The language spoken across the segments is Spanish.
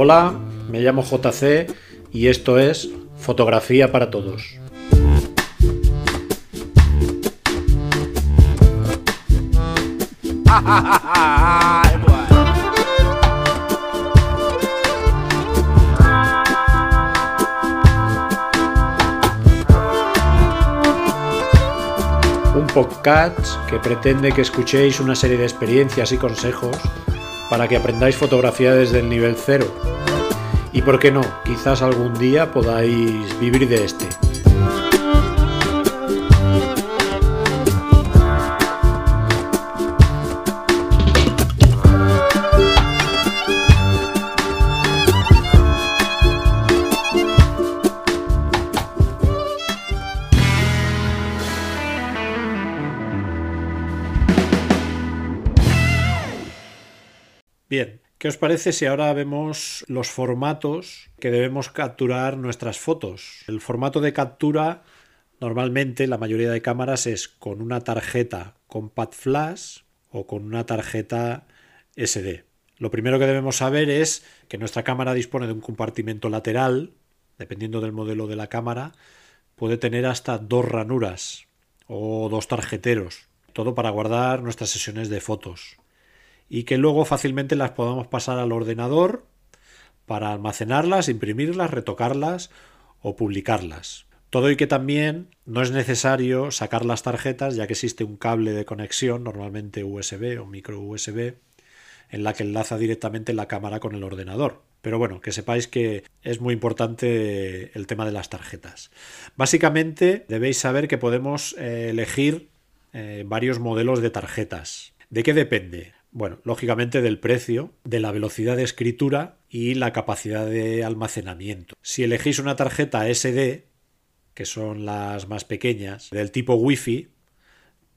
Hola, me llamo JC y esto es Fotografía para Todos. Un podcast que pretende que escuchéis una serie de experiencias y consejos para que aprendáis fotografía desde el nivel cero. Y por qué no, quizás algún día podáis vivir de este. Bien, ¿qué os parece si ahora vemos los formatos que debemos capturar nuestras fotos? El formato de captura normalmente la mayoría de cámaras es con una tarjeta Compact Flash o con una tarjeta SD. Lo primero que debemos saber es que nuestra cámara dispone de un compartimento lateral, dependiendo del modelo de la cámara, puede tener hasta dos ranuras o dos tarjeteros, todo para guardar nuestras sesiones de fotos y que luego fácilmente las podamos pasar al ordenador para almacenarlas, imprimirlas, retocarlas o publicarlas. Todo y que también no es necesario sacar las tarjetas ya que existe un cable de conexión, normalmente USB o micro USB, en la que enlaza directamente la cámara con el ordenador. Pero bueno, que sepáis que es muy importante el tema de las tarjetas. Básicamente debéis saber que podemos eh, elegir eh, varios modelos de tarjetas. ¿De qué depende? Bueno, lógicamente del precio, de la velocidad de escritura y la capacidad de almacenamiento. Si elegís una tarjeta SD, que son las más pequeñas, del tipo Wi-Fi,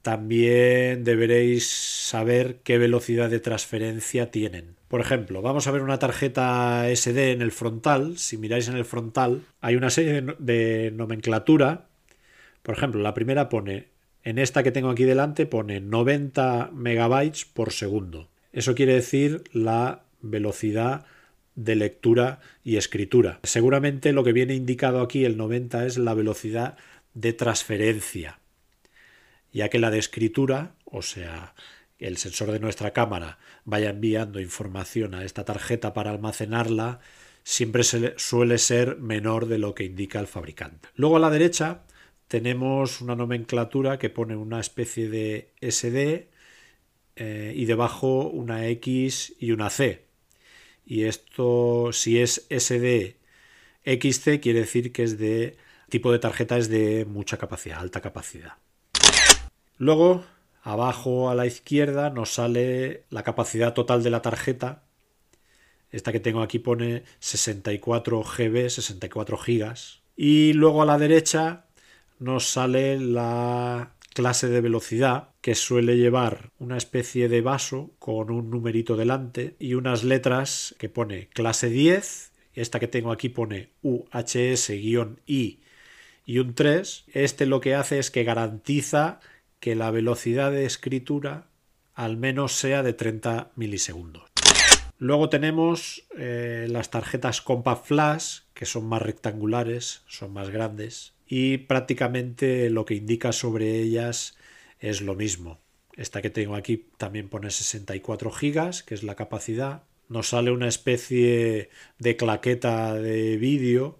también deberéis saber qué velocidad de transferencia tienen. Por ejemplo, vamos a ver una tarjeta SD en el frontal. Si miráis en el frontal, hay una serie de nomenclatura. Por ejemplo, la primera pone en esta que tengo aquí delante pone 90 megabytes por segundo. Eso quiere decir la velocidad de lectura y escritura. Seguramente lo que viene indicado aquí, el 90, es la velocidad de transferencia, ya que la de escritura, o sea, el sensor de nuestra cámara vaya enviando información a esta tarjeta para almacenarla, siempre suele ser menor de lo que indica el fabricante. Luego a la derecha tenemos una nomenclatura que pone una especie de SD eh, y debajo una X y una C. Y esto, si es SD XC, quiere decir que es de tipo de tarjeta es de mucha capacidad, alta capacidad. Luego, abajo a la izquierda nos sale la capacidad total de la tarjeta. Esta que tengo aquí pone 64 GB, 64 GB. Y luego a la derecha nos sale la clase de velocidad que suele llevar una especie de vaso con un numerito delante y unas letras que pone clase 10, esta que tengo aquí pone UHS-I y un 3. Este lo que hace es que garantiza que la velocidad de escritura al menos sea de 30 milisegundos. Luego tenemos eh, las tarjetas Compact Flash, que son más rectangulares, son más grandes, y prácticamente lo que indica sobre ellas es lo mismo. Esta que tengo aquí también pone 64 gigas, que es la capacidad. Nos sale una especie de claqueta de vídeo.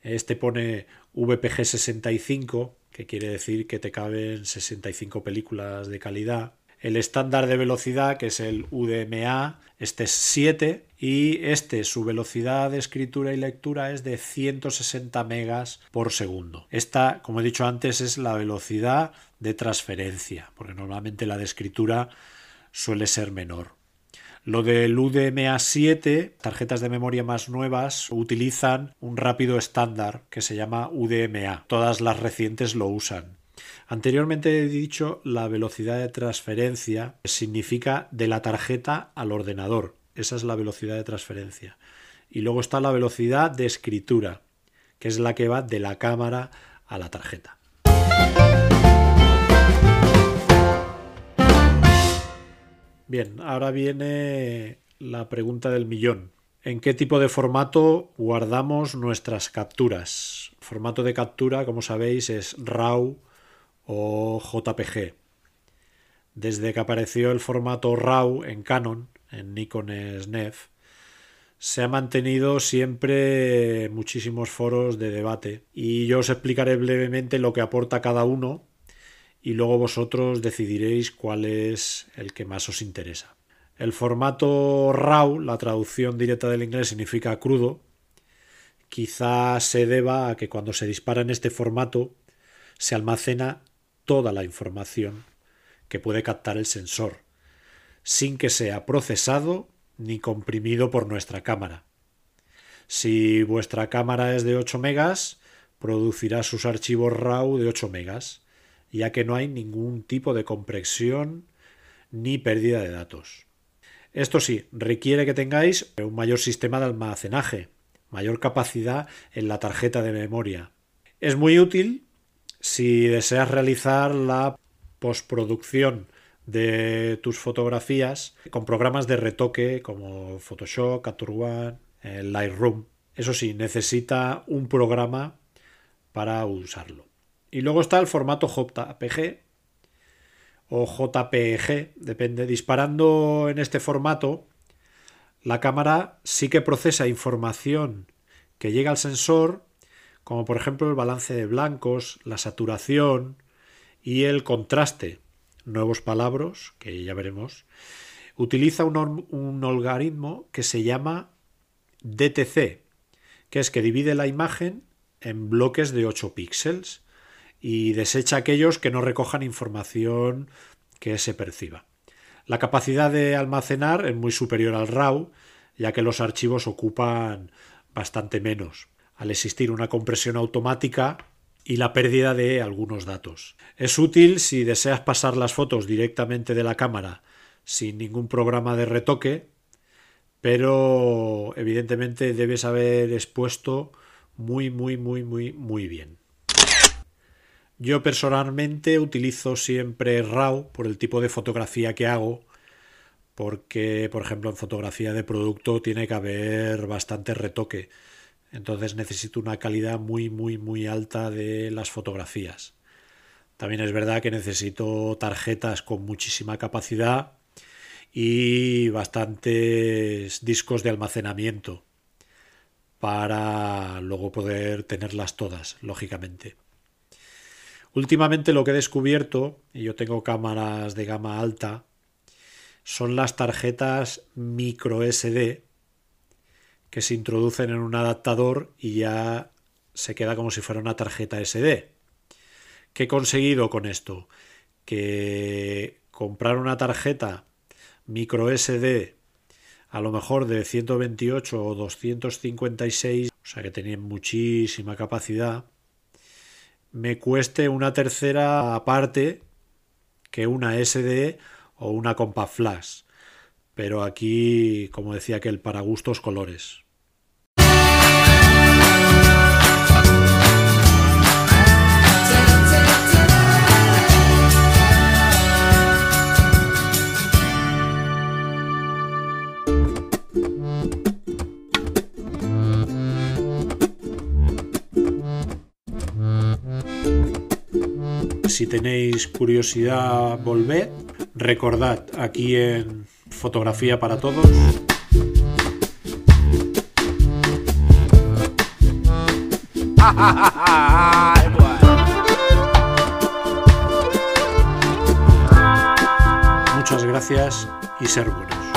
Este pone VPG 65, que quiere decir que te caben 65 películas de calidad. El estándar de velocidad, que es el UDMA, este es 7 y este su velocidad de escritura y lectura es de 160 megas por segundo. Esta, como he dicho antes, es la velocidad de transferencia, porque normalmente la de escritura suele ser menor. Lo del UDMA 7, tarjetas de memoria más nuevas, utilizan un rápido estándar que se llama UDMA. Todas las recientes lo usan. Anteriormente he dicho la velocidad de transferencia significa de la tarjeta al ordenador. Esa es la velocidad de transferencia. Y luego está la velocidad de escritura, que es la que va de la cámara a la tarjeta. Bien, ahora viene la pregunta del millón. ¿En qué tipo de formato guardamos nuestras capturas? Formato de captura, como sabéis, es RAW o JPG. Desde que apareció el formato RAW en Canon, en Nikon SNEF, se ha mantenido siempre muchísimos foros de debate y yo os explicaré brevemente lo que aporta cada uno y luego vosotros decidiréis cuál es el que más os interesa. El formato RAW, la traducción directa del inglés significa crudo, quizá se deba a que cuando se dispara en este formato se almacena toda la información que puede captar el sensor, sin que sea procesado ni comprimido por nuestra cámara. Si vuestra cámara es de 8 megas, producirá sus archivos RAW de 8 megas, ya que no hay ningún tipo de compresión ni pérdida de datos. Esto sí, requiere que tengáis un mayor sistema de almacenaje, mayor capacidad en la tarjeta de memoria. Es muy útil si deseas realizar la postproducción de tus fotografías con programas de retoque como Photoshop, Capture One, eh, Lightroom. Eso sí, necesita un programa para usarlo. Y luego está el formato JPG, o JPG, depende. Disparando en este formato, la cámara sí que procesa información que llega al sensor, como por ejemplo el balance de blancos, la saturación y el contraste. Nuevos palabras, que ya veremos. Utiliza un, un algoritmo que se llama DTC, que es que divide la imagen en bloques de 8 píxeles y desecha aquellos que no recojan información que se perciba. La capacidad de almacenar es muy superior al RAW, ya que los archivos ocupan bastante menos, al existir una compresión automática y la pérdida de algunos datos. Es útil si deseas pasar las fotos directamente de la cámara sin ningún programa de retoque, pero evidentemente debes haber expuesto muy, muy, muy, muy, muy bien. Yo personalmente utilizo siempre RAW por el tipo de fotografía que hago, porque, por ejemplo, en fotografía de producto tiene que haber bastante retoque. Entonces necesito una calidad muy, muy, muy alta de las fotografías. También es verdad que necesito tarjetas con muchísima capacidad y bastantes discos de almacenamiento para luego poder tenerlas todas, lógicamente. Últimamente lo que he descubierto, y yo tengo cámaras de gama alta, son las tarjetas micro SD que se introducen en un adaptador y ya se queda como si fuera una tarjeta SD. ¿Qué he conseguido con esto? Que comprar una tarjeta micro SD a lo mejor de 128 o 256, o sea que tenía muchísima capacidad, me cueste una tercera parte que una SD o una Compact Flash. Pero aquí, como decía que el para gustos colores. Si tenéis curiosidad, volved. Recordad aquí en Fotografía para Todos. Muchas gracias y ser buenos.